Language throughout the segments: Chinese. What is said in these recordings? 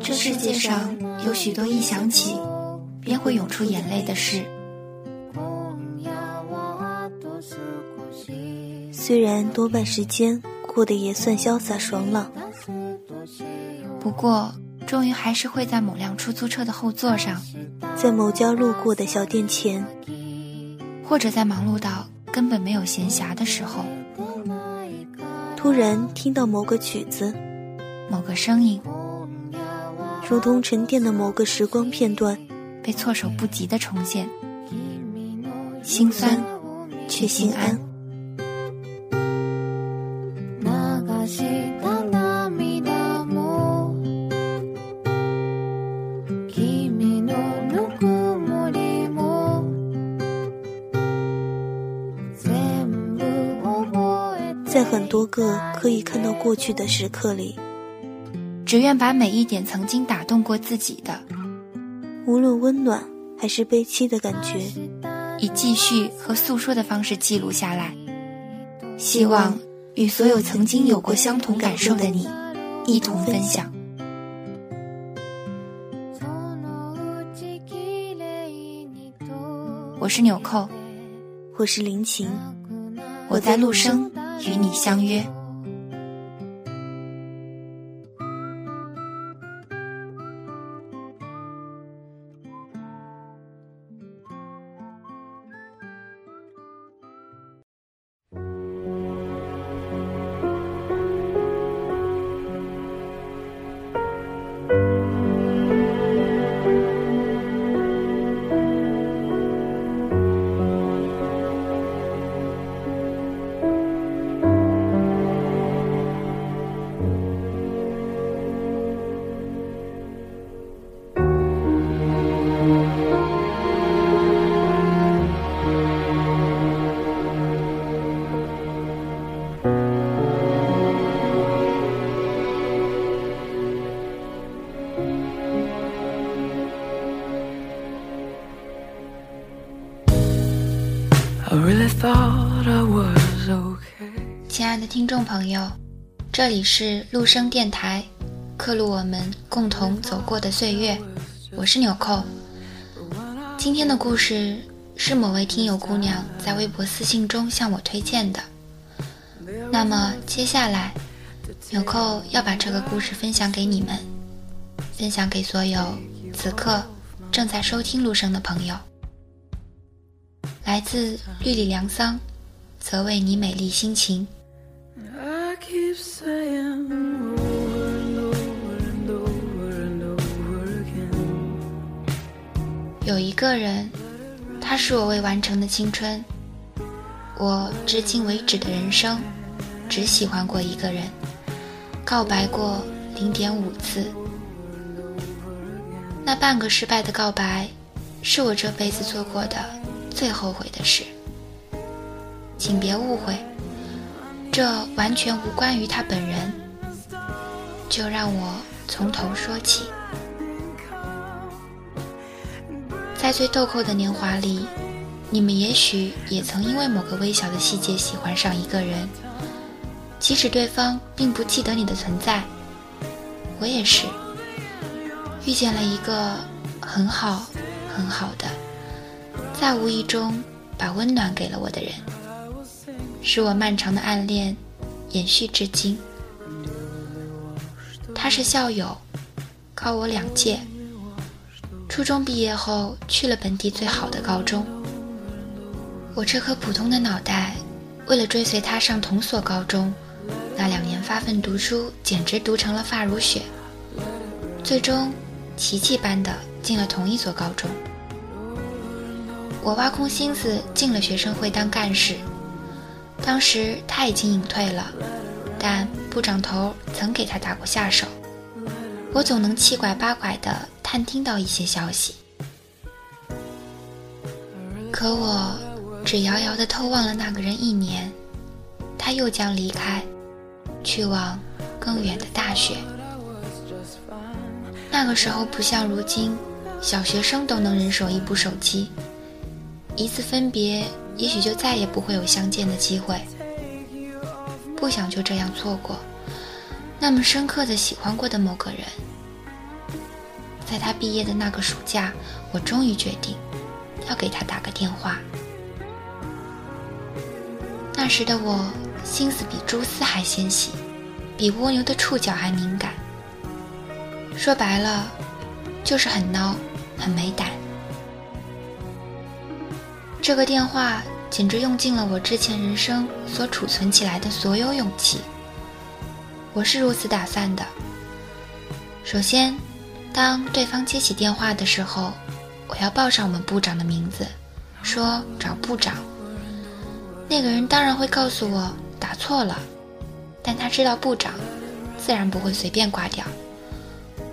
这世界上有许多一想起便会涌出眼泪的事。虽然多半时间过得也算潇洒爽朗，不过终于还是会在某辆出租车的后座上，在某家路过的小店前，或者在忙碌到根本没有闲暇的时候，突然听到某个曲子、某个声音，如同沉淀的某个时光片段，被措手不及的重现，心酸却心安。很多个可以看到过去的时刻里，只愿把每一点曾经打动过自己的，无论温暖还是悲戚的感觉，以记叙和诉说的方式记录下来，希望与所有曾经有过相同感受的你一同分享。我是纽扣，我是林晴，我在陆生。与你相约。听众朋友，这里是陆生电台，刻录我们共同走过的岁月，我是纽扣。今天的故事是某位听友姑娘在微博私信中向我推荐的。那么接下来，纽扣要把这个故事分享给你们，分享给所有此刻正在收听陆生的朋友。来自绿里凉桑，则为你美丽心情。有一个人，他是我未完成的青春。我至今为止的人生，只喜欢过一个人，告白过零点五次。那半个失败的告白，是我这辈子做过的。最后悔的事，请别误会，这完全无关于他本人。就让我从头说起。在最豆蔻的年华里，你们也许也曾因为某个微小的细节喜欢上一个人，即使对方并不记得你的存在。我也是，遇见了一个很好很好的。在无意中把温暖给了我的人，使我漫长的暗恋延续至今。他是校友，高我两届。初中毕业后去了本地最好的高中。我这颗普通的脑袋，为了追随他上同所高中，那两年发奋读书，简直读成了发如雪。最终，奇迹般的进了同一所高中。我挖空心思进了学生会当干事，当时他已经隐退了，但部长头曾给他打过下手，我总能七拐八拐地探听到一些消息。可我只遥遥地偷望了那个人一年，他又将离开，去往更远的大学。那个时候不像如今，小学生都能人手一部手机。一次分别，也许就再也不会有相见的机会。不想就这样错过那么深刻的喜欢过的某个人。在他毕业的那个暑假，我终于决定要给他打个电话。那时的我心思比蛛丝还纤细，比蜗牛的触角还敏感。说白了，就是很孬，很没胆。这个电话简直用尽了我之前人生所储存起来的所有勇气。我是如此打算的：首先，当对方接起电话的时候，我要报上我们部长的名字，说找部长。那个人当然会告诉我打错了，但他知道部长，自然不会随便挂掉。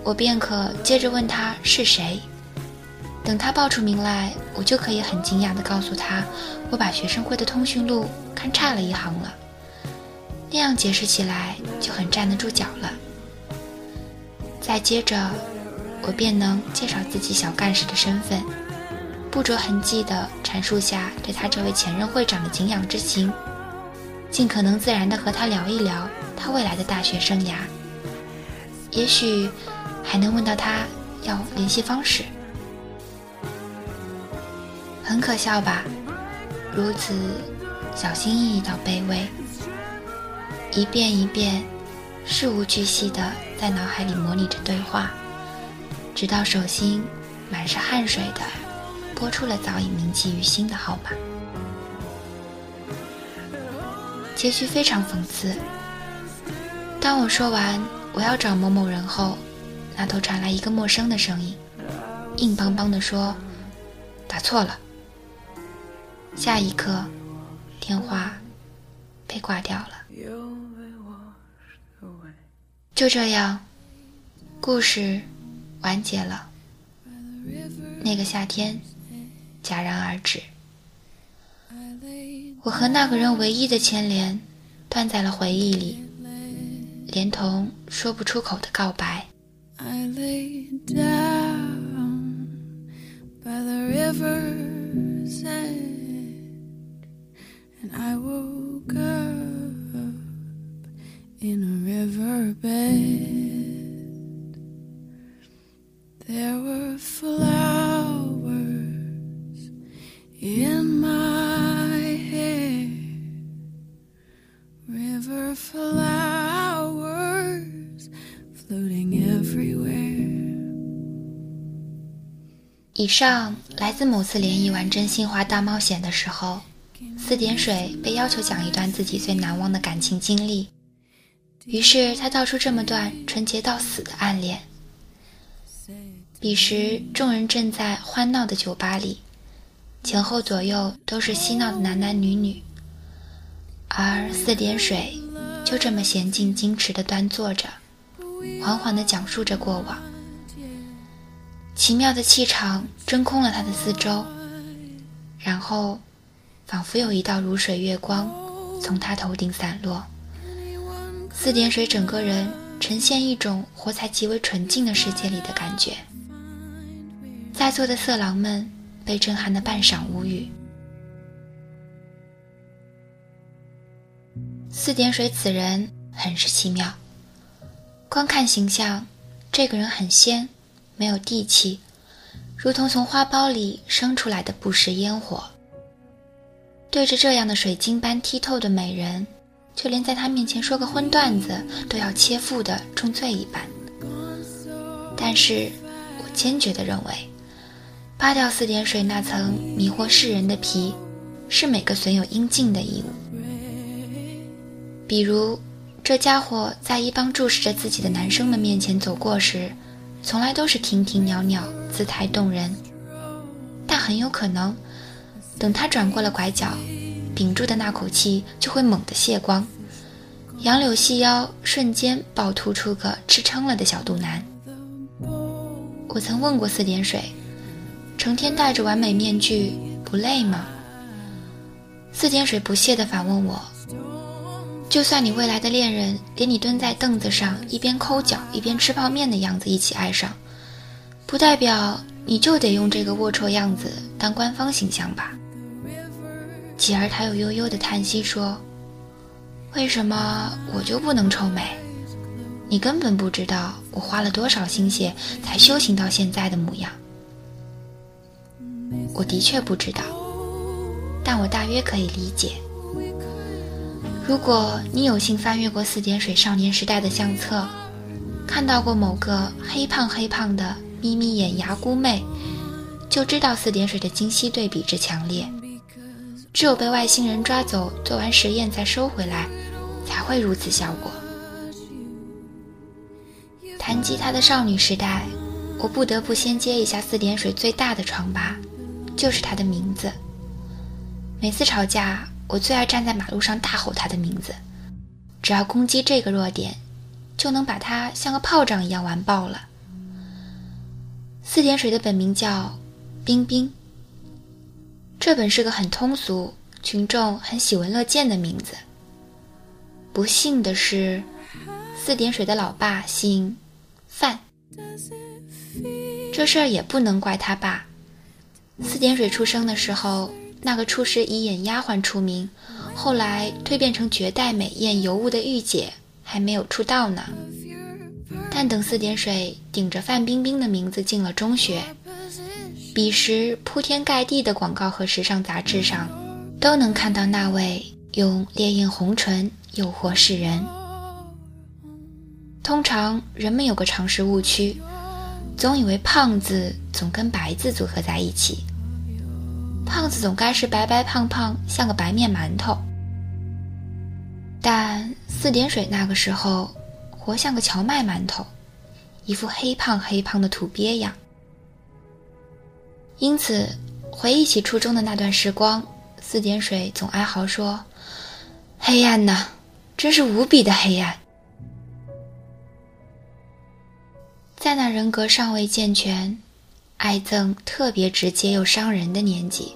我便可接着问他是谁。等他报出名来，我就可以很惊讶地告诉他，我把学生会的通讯录看差了一行了。那样解释起来就很站得住脚了。再接着，我便能介绍自己小干事的身份，不着痕迹地阐述下对他这位前任会长的敬仰之情，尽可能自然地和他聊一聊他未来的大学生涯，也许还能问到他要联系方式。很可笑吧？如此小心翼翼到卑微，一遍一遍事无巨细的在脑海里模拟着对话，直到手心满是汗水的拨出了早已铭记于心的号码。结局非常讽刺。当我说完我要找某某人后，那头传来一个陌生的声音，硬邦邦的说：“打错了。”下一刻，电话被挂掉了。就这样，故事完结了。那个夏天戛然而止。我和那个人唯一的牵连断在了回忆里，连同说不出口的告白。I woke up in a riverbed. There were flowers in my hair, river flowers floating everywhere. 以上来自某次联谊玩真心话大冒险的时候。 四点水被要求讲一段自己最难忘的感情经历，于是他道出这么段纯洁到死的暗恋。彼时众人正在欢闹的酒吧里，前后左右都是嬉闹的男男女女，而四点水就这么娴静矜持地端坐着，缓缓地讲述着过往。奇妙的气场真空了他的四周，然后。仿佛有一道如水月光从他头顶散落，四点水整个人呈现一种活在极为纯净的世界里的感觉。在座的色狼们被震撼的半晌无语。四点水此人很是奇妙，光看形象，这个人很仙，没有地气，如同从花苞里生出来的不食烟火。对着这样的水晶般剔透的美人，就连在他面前说个荤段子都要切腹的重罪一般。但是，我坚决的认为，扒掉四点水那层迷惑世人的皮，是每个损友应尽的义务。比如，这家伙在一帮注视着自己的男生们面前走过时，从来都是亭亭袅袅，姿态动人，但很有可能。等他转过了拐角，屏住的那口气就会猛地泄光，杨柳细腰瞬间暴突出个吃撑了的小肚腩。我曾问过四点水，成天戴着完美面具不累吗？四点水不屑地反问我：“就算你未来的恋人连你蹲在凳子上一边抠脚一边吃泡面的样子一起爱上，不代表你就得用这个龌龊样子当官方形象吧？”继而，他又悠悠的叹息说：“为什么我就不能臭美？你根本不知道我花了多少心血才修行到现在的模样。我的确不知道，但我大约可以理解。如果你有幸翻阅过四点水少年时代的相册，看到过某个黑胖黑胖的眯眯眼牙姑妹，就知道四点水的精细对比之强烈。只有被外星人抓走做完实验再收回来，才会如此效果。谈及他的少女时代，我不得不先接一下四点水最大的疮疤，就是他的名字。每次吵架，我最爱站在马路上大吼他的名字，只要攻击这个弱点，就能把他像个炮仗一样完爆了。四点水的本名叫冰冰，这本是个很通俗、群众很喜闻乐见的名字。不幸的是，四点水的老爸姓。范，这事儿也不能怪他爸。四点水出生的时候，那个初时以演丫鬟出名，后来蜕变成绝代美艳尤物的御姐还没有出道呢。但等四点水顶着范冰冰的名字进了中学，彼时铺天盖地的广告和时尚杂志上，都能看到那位用烈焰红唇诱惑世人。通常人们有个常识误区，总以为胖子总跟白字组合在一起，胖子总该是白白胖胖，像个白面馒头。但四点水那个时候活像个荞麦馒头，一副黑胖黑胖的土鳖样。因此，回忆起初中的那段时光，四点水总哀嚎说：“黑暗呐，真是无比的黑暗。”在那人格尚未健全、爱憎特别直接又伤人的年纪，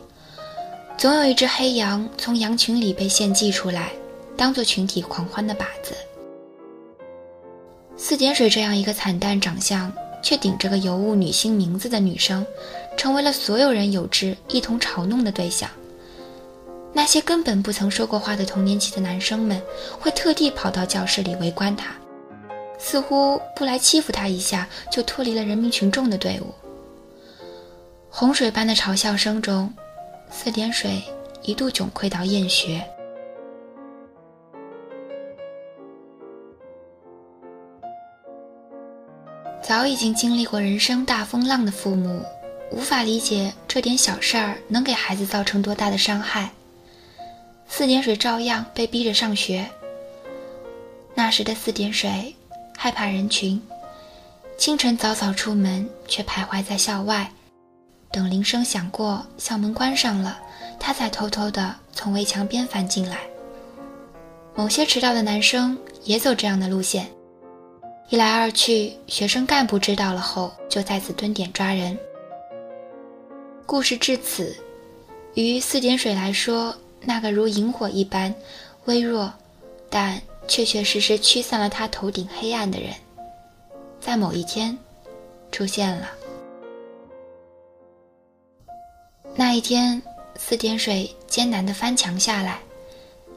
总有一只黑羊从羊群里被献祭出来，当做群体狂欢的靶子。四点水这样一个惨淡长相却顶着个尤物女星名字的女生，成为了所有人有志一同嘲弄的对象。那些根本不曾说过话的童年期的男生们，会特地跑到教室里围观他。似乎不来欺负他一下，就脱离了人民群众的队伍。洪水般的嘲笑声中，四点水一度窘溃到厌学。早已经经历过人生大风浪的父母，无法理解这点小事儿能给孩子造成多大的伤害。四点水照样被逼着上学。那时的四点水。害怕人群，清晨早早出门，却徘徊在校外，等铃声响过，校门关上了，他才偷偷地从围墙边翻进来。某些迟到的男生也走这样的路线，一来二去，学生干部知道了后，就在此蹲点抓人。故事至此，于四点水来说，那个如萤火一般微弱，但。确确实实驱散了他头顶黑暗的人，在某一天出现了。那一天，四点水艰难地翻墙下来，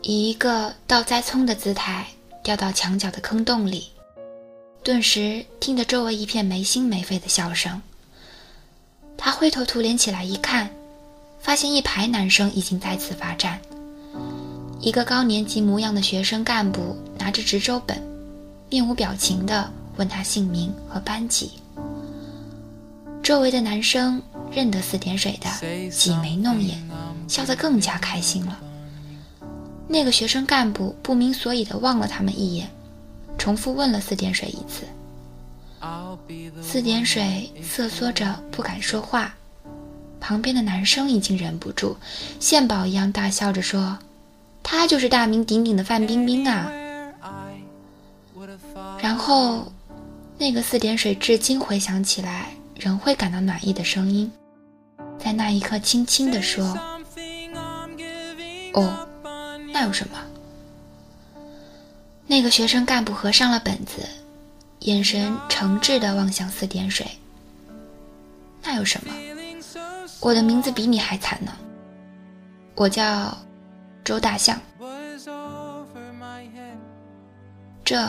以一个倒栽葱的姿态掉到墙角的坑洞里，顿时听得周围一片没心没肺的笑声。他灰头土脸起来一看，发现一排男生已经在此罚站。一个高年级模样的学生干部拿着值周本，面无表情地问他姓名和班级。周围的男生认得四点水的，挤眉弄眼，笑得更加开心了。那个学生干部不明所以地望了他们一眼，重复问了四点水一次。四点水瑟缩着不敢说话，旁边的男生已经忍不住，献宝一样大笑着说。他就是大名鼎鼎的范冰冰啊！然后，那个四点水至今回想起来仍会感到暖意的声音，在那一刻轻轻地说：“哦，那有什么？”那个学生干部合上了本子，眼神诚挚地望向四点水。“那有什么？我的名字比你还惨呢，我叫……”周大象，这，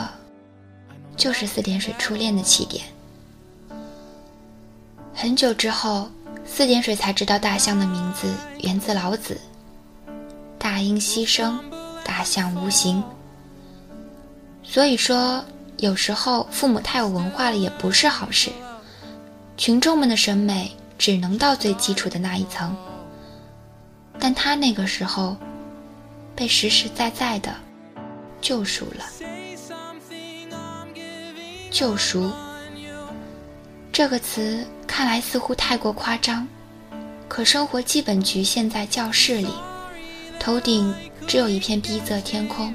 就是四点水初恋的起点。很久之后，四点水才知道大象的名字源自老子：“大音希声，大象无形。”所以说，有时候父母太有文化了也不是好事。群众们的审美只能到最基础的那一层，但他那个时候被实实在在的救赎了。救赎这个词看来似乎太过夸张，可生活基本局限在教室里，头顶只有一片碧色天空，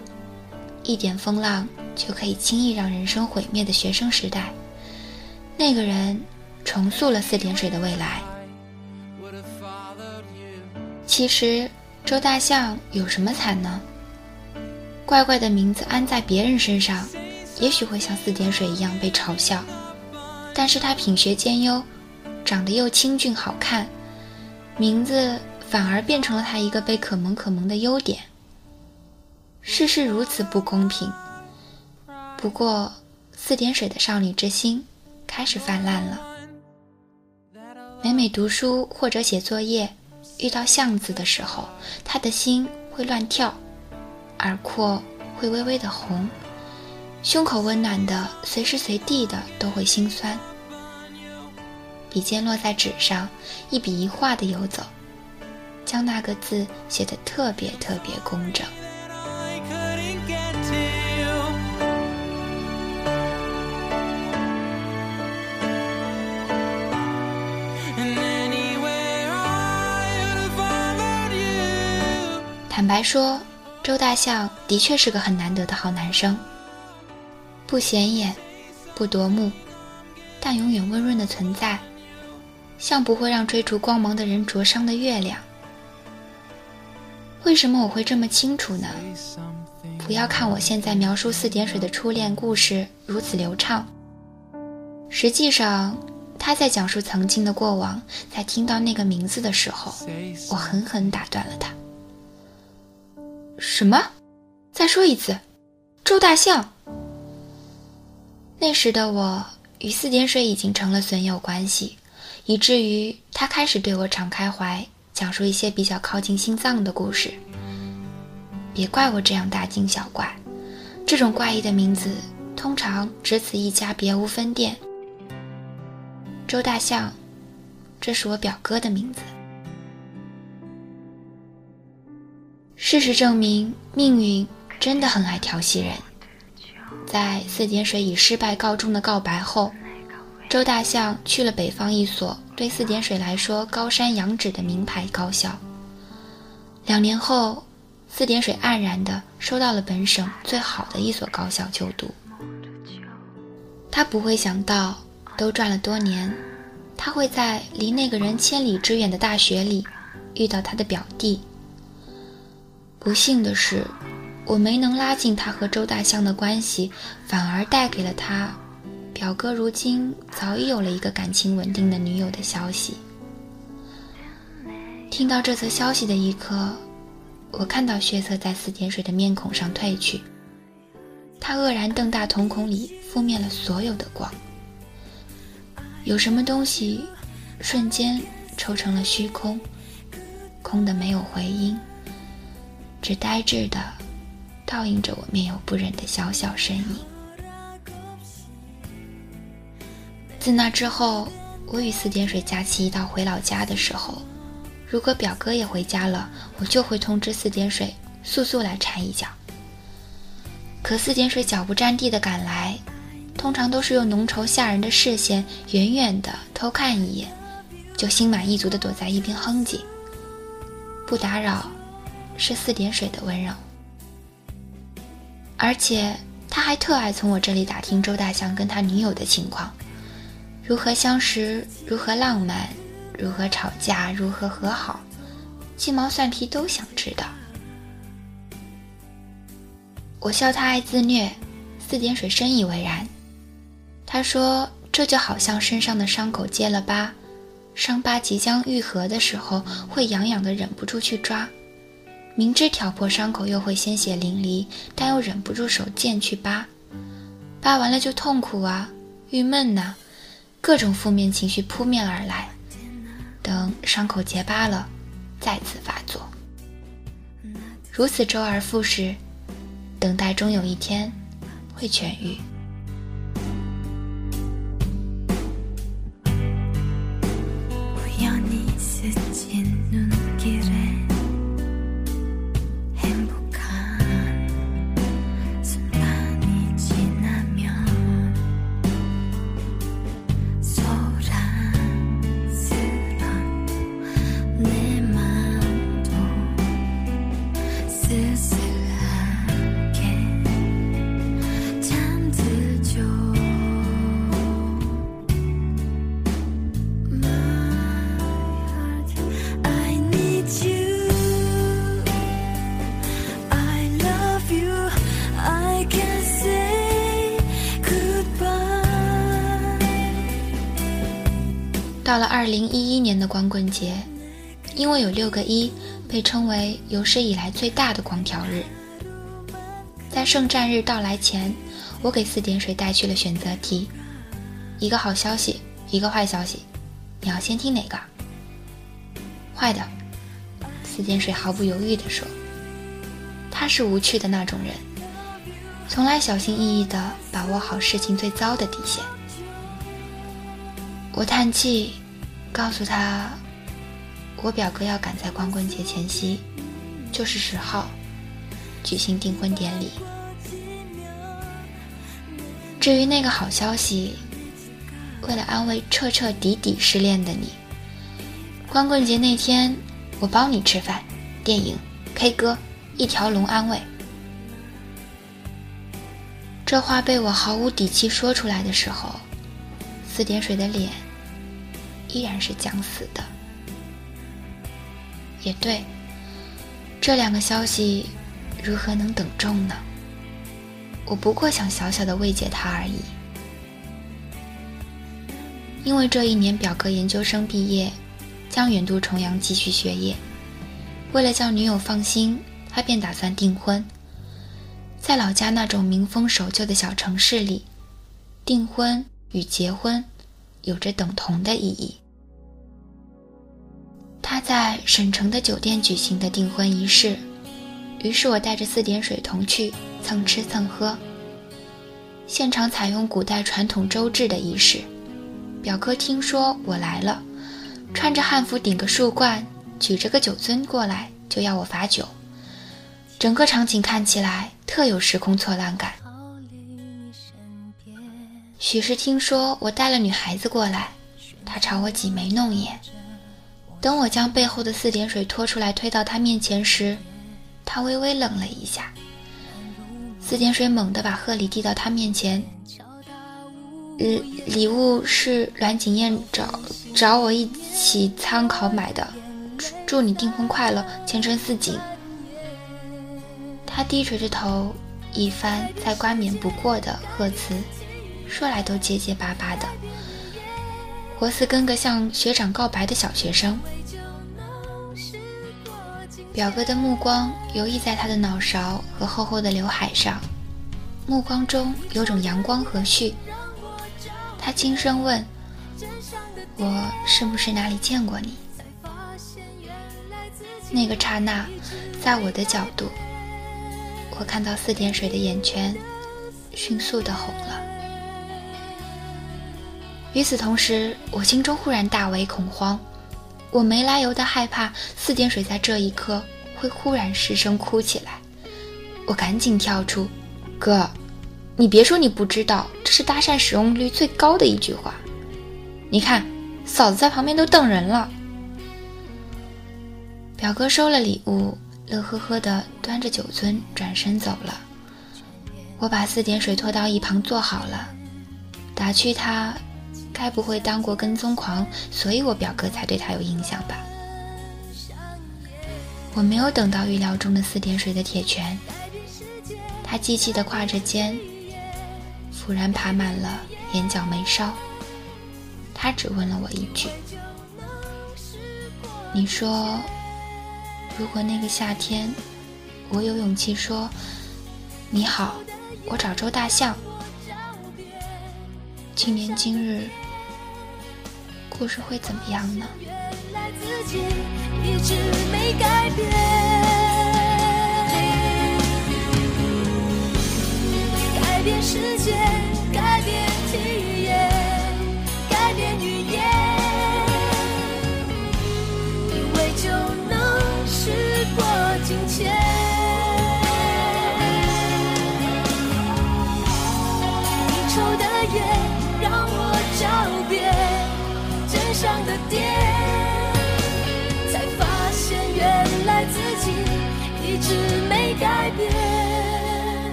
一点风浪就可以轻易让人生毁灭的学生时代，那个人。重塑了四点水的未来。其实，周大象有什么惨呢？怪怪的名字安在别人身上，也许会像四点水一样被嘲笑。但是他品学兼优，长得又清俊好看，名字反而变成了他一个被可萌可萌的优点。世事如此不公平。不过，四点水的少女之心开始泛滥了。每每读书或者写作业，遇到“巷”字的时候，他的心会乱跳，耳廓会微微的红，胸口温暖的随时随地的都会心酸。笔尖落在纸上，一笔一画的游走，将那个字写得特别特别工整。坦白说，周大象的确是个很难得的好男生。不显眼，不夺目，但永远温润的存在，像不会让追逐光芒的人灼伤的月亮。为什么我会这么清楚呢？不要看我现在描述四点水的初恋故事如此流畅，实际上他在讲述曾经的过往。在听到那个名字的时候，我狠狠打断了他。什么？再说一次，周大象。那时的我与四点水已经成了损友关系，以至于他开始对我敞开怀，讲述一些比较靠近心脏的故事。别怪我这样大惊小怪，这种怪异的名字通常只此一家，别无分店。周大象，这是我表哥的名字。事实证明，命运真的很爱调戏人。在四点水以失败告终的告白后，周大象去了北方一所对四点水来说高山仰止的名牌高校。两年后，四点水黯然地收到了本省最好的一所高校就读。他不会想到，都转了多年，他会在离那个人千里之远的大学里遇到他的表弟。不幸的是，我没能拉近他和周大象的关系，反而带给了他表哥如今早已有了一个感情稳定的女友的消息。听到这则消息的一刻，我看到血色在四点水的面孔上褪去，他愕然瞪大瞳孔里覆灭了所有的光，有什么东西瞬间抽成了虚空，空的没有回音。只呆滞的倒映着我面有不忍的小小身影。自那之后，我与四点水假期一道回老家的时候，如果表哥也回家了，我就会通知四点水速速来缠一脚。可四点水脚不沾地的赶来，通常都是用浓稠吓人的视线远远的偷看一眼，就心满意足的躲在一边哼唧，不打扰。是四点水的温柔，而且他还特爱从我这里打听周大象跟他女友的情况，如何相识，如何浪漫，如何吵架，如何和好，鸡毛蒜皮都想知道。我笑他爱自虐，四点水深以为然。他说这就好像身上的伤口结了疤，伤疤即将愈合的时候，会痒痒的，忍不住去抓。明知挑破伤口又会鲜血淋漓，但又忍不住手贱去扒，扒完了就痛苦啊，郁闷呐，各种负面情绪扑面而来。等伤口结疤了，再次发作，如此周而复始，等待终有一天会痊愈。有六个一，被称为有史以来最大的光条日。在圣战日到来前，我给四点水带去了选择题，一个好消息，一个坏消息，你要先听哪个？坏的。四点水毫不犹豫地说：“他是无趣的那种人，从来小心翼翼地把握好事情最糟的底线。”我叹气，告诉他，我表哥要赶在光棍节前夕，就是十号，举行订婚典礼。至于那个好消息，为了安慰彻彻底底失恋的你，光棍节那天我包你吃饭、电影、K 歌，一条龙安慰。这话被我毫无底气说出来的时候，四点水的脸。依然是将死的。也对，这两个消息如何能等众呢？我不过想小小的慰藉他而已。因为这一年表哥研究生毕业，将远渡重洋继续学业。为了叫女友放心，他便打算订婚。在老家那种民风守旧的小城市里，订婚与结婚。有着等同的意义。他在省城的酒店举行的订婚仪式，于是我带着四点水同去蹭吃蹭喝。现场采用古代传统周制的仪式，表哥听说我来了，穿着汉服顶个树冠，举着个酒樽过来，就要我罚酒。整个场景看起来特有时空错乱感。许是听说我带了女孩子过来，他朝我挤眉弄眼。等我将背后的四点水拖出来推到他面前时，他微微愣了一下。四点水猛地把贺礼递到他面前，礼礼物是阮景燕找找我一起参考买的，祝你订婚快乐，前程似锦。他低垂着头，一番再冠冕不过的贺词。说来都结结巴巴的，活似跟个向学长告白的小学生。表哥的目光游弋在他的脑勺和厚厚的刘海上，目光中有种阳光和煦。他轻声问：“我是不是哪里见过你？”那个刹那，在我的角度，我看到四点水的眼圈迅速的红了。与此同时，我心中忽然大为恐慌，我没来由的害怕四点水在这一刻会忽然失声哭起来。我赶紧跳出：“哥，你别说你不知道，这是搭讪使用率最高的一句话。你看，嫂子在旁边都瞪人了。”表哥收了礼物，乐呵呵的端着酒樽转身走了。我把四点水拖到一旁坐好了，打趣他。该不会当过跟踪狂，所以我表哥才对他有印象吧？我没有等到预料中的四点水的铁拳，他机器的挎着肩，忽然爬满了眼角眉梢。他只问了我一句：“你说，如果那个夏天，我有勇气说你好，我找周大象，今年今日，故事会怎么样呢？改变世界，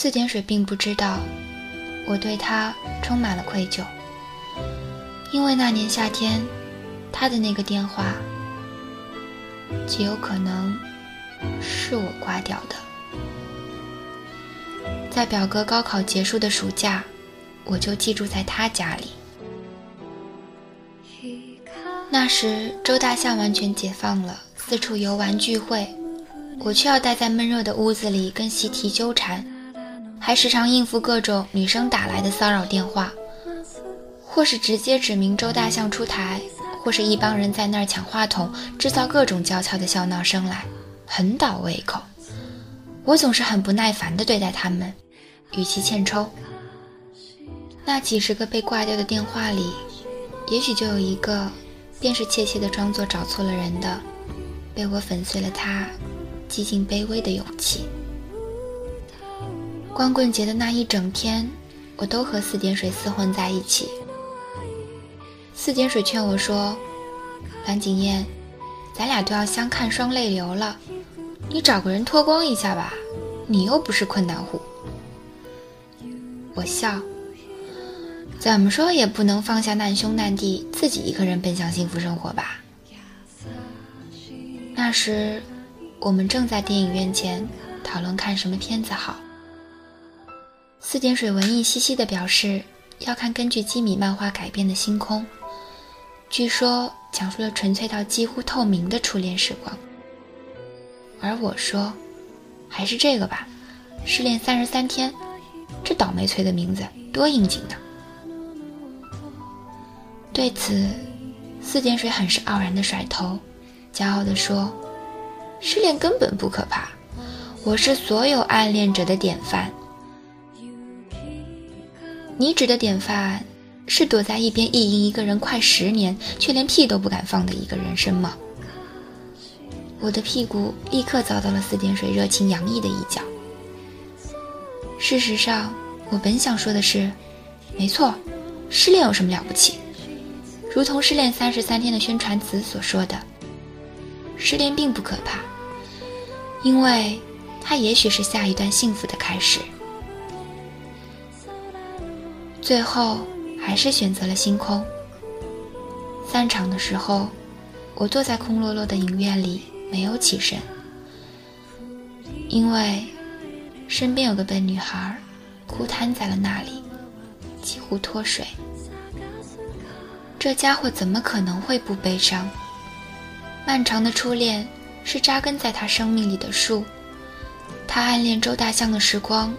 四点水并不知道，我对他充满了愧疚，因为那年夏天，他的那个电话。极有可能是我挂掉的。在表哥高考结束的暑假，我就寄住在他家里。那时周大象完全解放了，四处游玩聚会，我却要待在闷热的屋子里跟习题纠缠，还时常应付各种女生打来的骚扰电话，或是直接指明周大象出台。或是一帮人在那儿抢话筒，制造各种娇俏的笑闹声来，很倒胃口。我总是很不耐烦地对待他们，语气欠抽。那几十个被挂掉的电话里，也许就有一个，便是怯怯地装作找错了人的，被我粉碎了他几近卑微的勇气。光棍节的那一整天，我都和四点水厮混在一起。四点水劝我说：“蓝景燕，咱俩都要相看双泪流了，你找个人脱光一下吧，你又不是困难户。”我笑，怎么说也不能放下难兄难弟，自己一个人奔向幸福生活吧。那时，我们正在电影院前讨论看什么片子好。四点水文艺兮兮地表示要看根据基米漫画改编的《星空》。据说讲述了纯粹到几乎透明的初恋时光，而我说，还是这个吧，《失恋三十三天》，这倒霉催的名字多应景呢。对此，四点水很是傲然的甩头，骄傲地说：“失恋根本不可怕，我是所有暗恋者的典范。你指的典范？”是躲在一边意淫一个人快十年，却连屁都不敢放的一个人生吗？我的屁股立刻遭到了四点水热情洋溢的一脚。事实上，我本想说的是，没错，失恋有什么了不起？如同《失恋三十三天》的宣传词所说的，失恋并不可怕，因为它也许是下一段幸福的开始。最后。还是选择了星空。散场的时候，我坐在空落落的影院里，没有起身，因为身边有个笨女孩，哭瘫在了那里，几乎脱水。这家伙怎么可能会不悲伤？漫长的初恋是扎根在他生命里的树，他暗恋周大象的时光，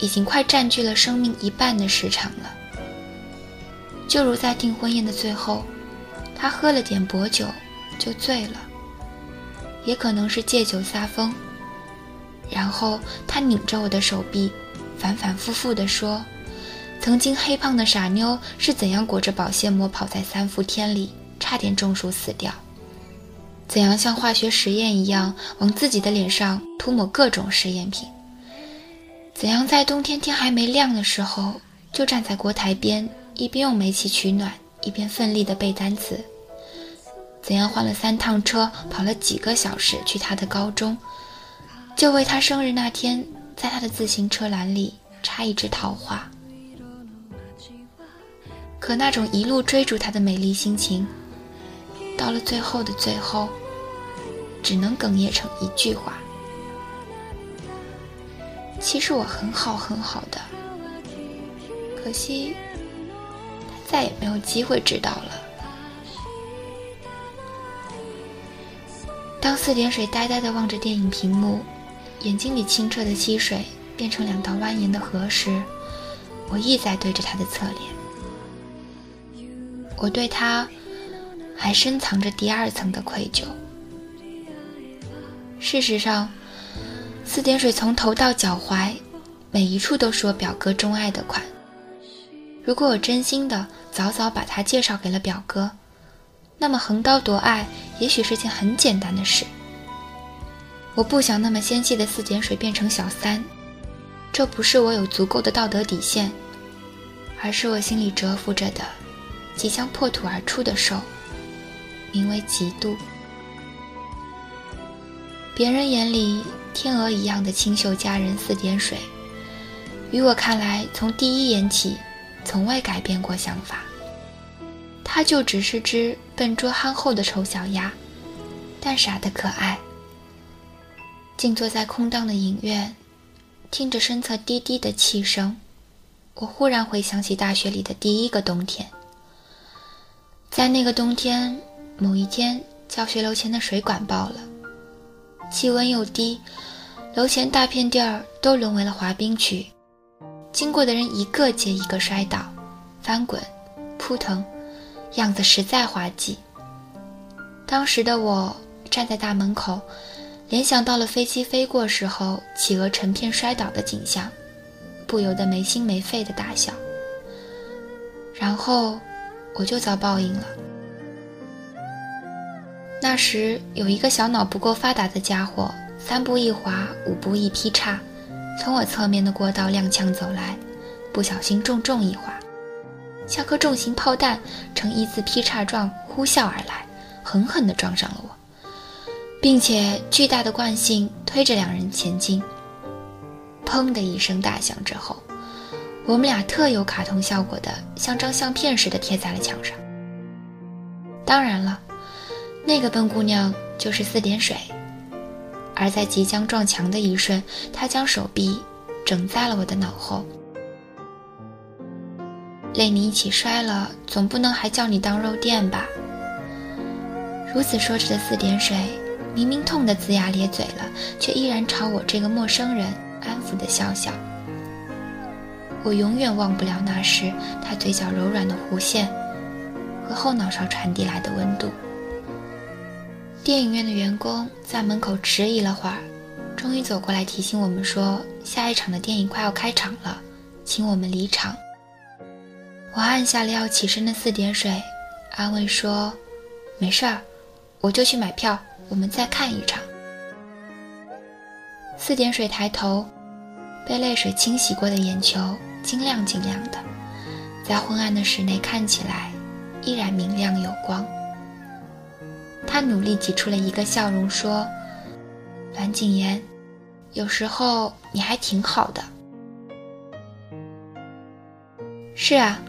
已经快占据了生命一半的时长了。就如在订婚宴的最后，他喝了点薄酒，就醉了。也可能是借酒撒疯。然后他拧着我的手臂，反反复复地说：“曾经黑胖的傻妞是怎样裹着保鲜膜跑在三伏天里，差点中暑死掉？怎样像化学实验一样往自己的脸上涂抹各种实验品？怎样在冬天天还没亮的时候就站在锅台边？”一边用煤气取暖，一边奋力地背单词。怎样换了三趟车，跑了几个小时去他的高中，就为他生日那天，在他的自行车篮里插一枝桃花。可那种一路追逐他的美丽心情，到了最后的最后，只能哽咽成一句话：其实我很好很好的，可惜。再也没有机会知道了。当四点水呆呆地望着电影屏幕，眼睛里清澈的溪水变成两道蜿蜒的河时，我亦在对着他的侧脸。我对他还深藏着第二层的愧疚。事实上，四点水从头到脚踝，每一处都是我表哥钟爱的款。如果我真心的早早把他介绍给了表哥，那么横刀夺爱也许是件很简单的事。我不想那么纤细的四点水变成小三，这不是我有足够的道德底线，而是我心里蛰伏着的、即将破土而出的兽，名为嫉妒。别人眼里天鹅一样的清秀佳人四点水，于我看来，从第一眼起，从未改变过想法。他就只是只笨拙憨厚的丑小鸭，但傻得可爱。静坐在空荡的影院，听着身侧滴滴的气声，我忽然回想起大学里的第一个冬天。在那个冬天，某一天，教学楼前的水管爆了。气温又低，楼前大片地儿都沦为了滑冰区，经过的人一个接一个摔倒、翻滚、扑腾，样子实在滑稽。当时的我站在大门口，联想到了飞机飞过时候企鹅成片摔倒的景象，不由得没心没肺的大笑。然后我就遭报应了。那时有一个小脑不够发达的家伙，三步一滑，五步一劈叉，从我侧面的过道踉跄走来，不小心重重一滑，像颗重型炮弹呈一字劈叉状呼啸而来，狠狠地撞上了我，并且巨大的惯性推着两人前进。砰的一声大响之后，我们俩特有卡通效果的，像张相片似的贴在了墙上。当然了。那个笨姑娘就是四点水，而在即将撞墙的一瞬，她将手臂整在了我的脑后。累你一起摔了，总不能还叫你当肉垫吧？如此说着的四点水，明明痛得龇牙咧嘴了，却依然朝我这个陌生人安抚的笑笑。我永远忘不了那时他嘴角柔软的弧线，和后脑勺传递来的温度。电影院的员工在门口迟疑了会儿，终于走过来提醒我们说：“下一场的电影快要开场了，请我们离场。”我按下了要起身的四点水，安慰说：“没事儿，我就去买票，我们再看一场。”四点水抬头，被泪水清洗过的眼球晶亮晶亮的，在昏暗的室内看起来依然明亮有光。他努力挤出了一个笑容，说：“栾景言，有时候你还挺好的。”是啊，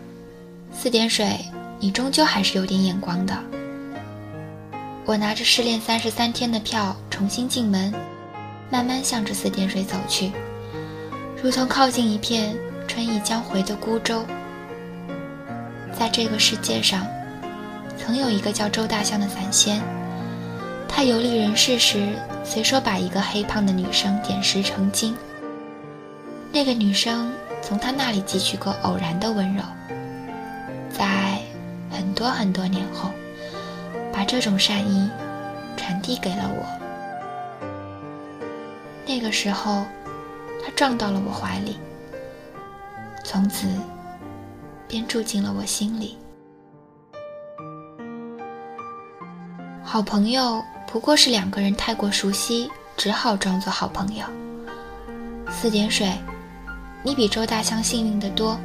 四点水，你终究还是有点眼光的。我拿着失恋三十三天的票重新进门，慢慢向着四点水走去，如同靠近一片春意将回的孤舟。在这个世界上。曾有一个叫周大象的散仙，他游历人世时，随手把一个黑胖的女生点石成金。那个女生从他那里汲取过偶然的温柔，在很多很多年后，把这种善意传递给了我。那个时候，他撞到了我怀里，从此便住进了我心里。好朋友不过是两个人太过熟悉，只好装作好朋友。四点水，你比周大香幸运的多，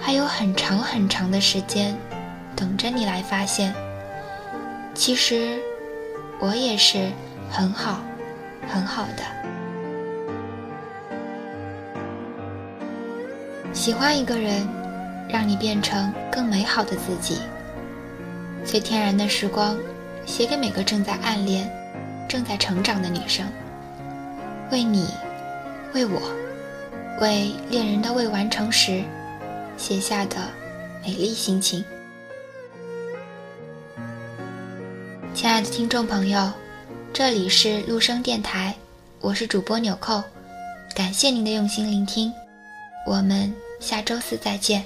还有很长很长的时间，等着你来发现。其实，我也是很好，很好的。喜欢一个人，让你变成更美好的自己。最天然的时光。写给每个正在暗恋、正在成长的女生，为你，为我，为恋人的未完成时写下的美丽心情。亲爱的听众朋友，这里是陆生电台，我是主播纽扣，感谢您的用心聆听，我们下周四再见。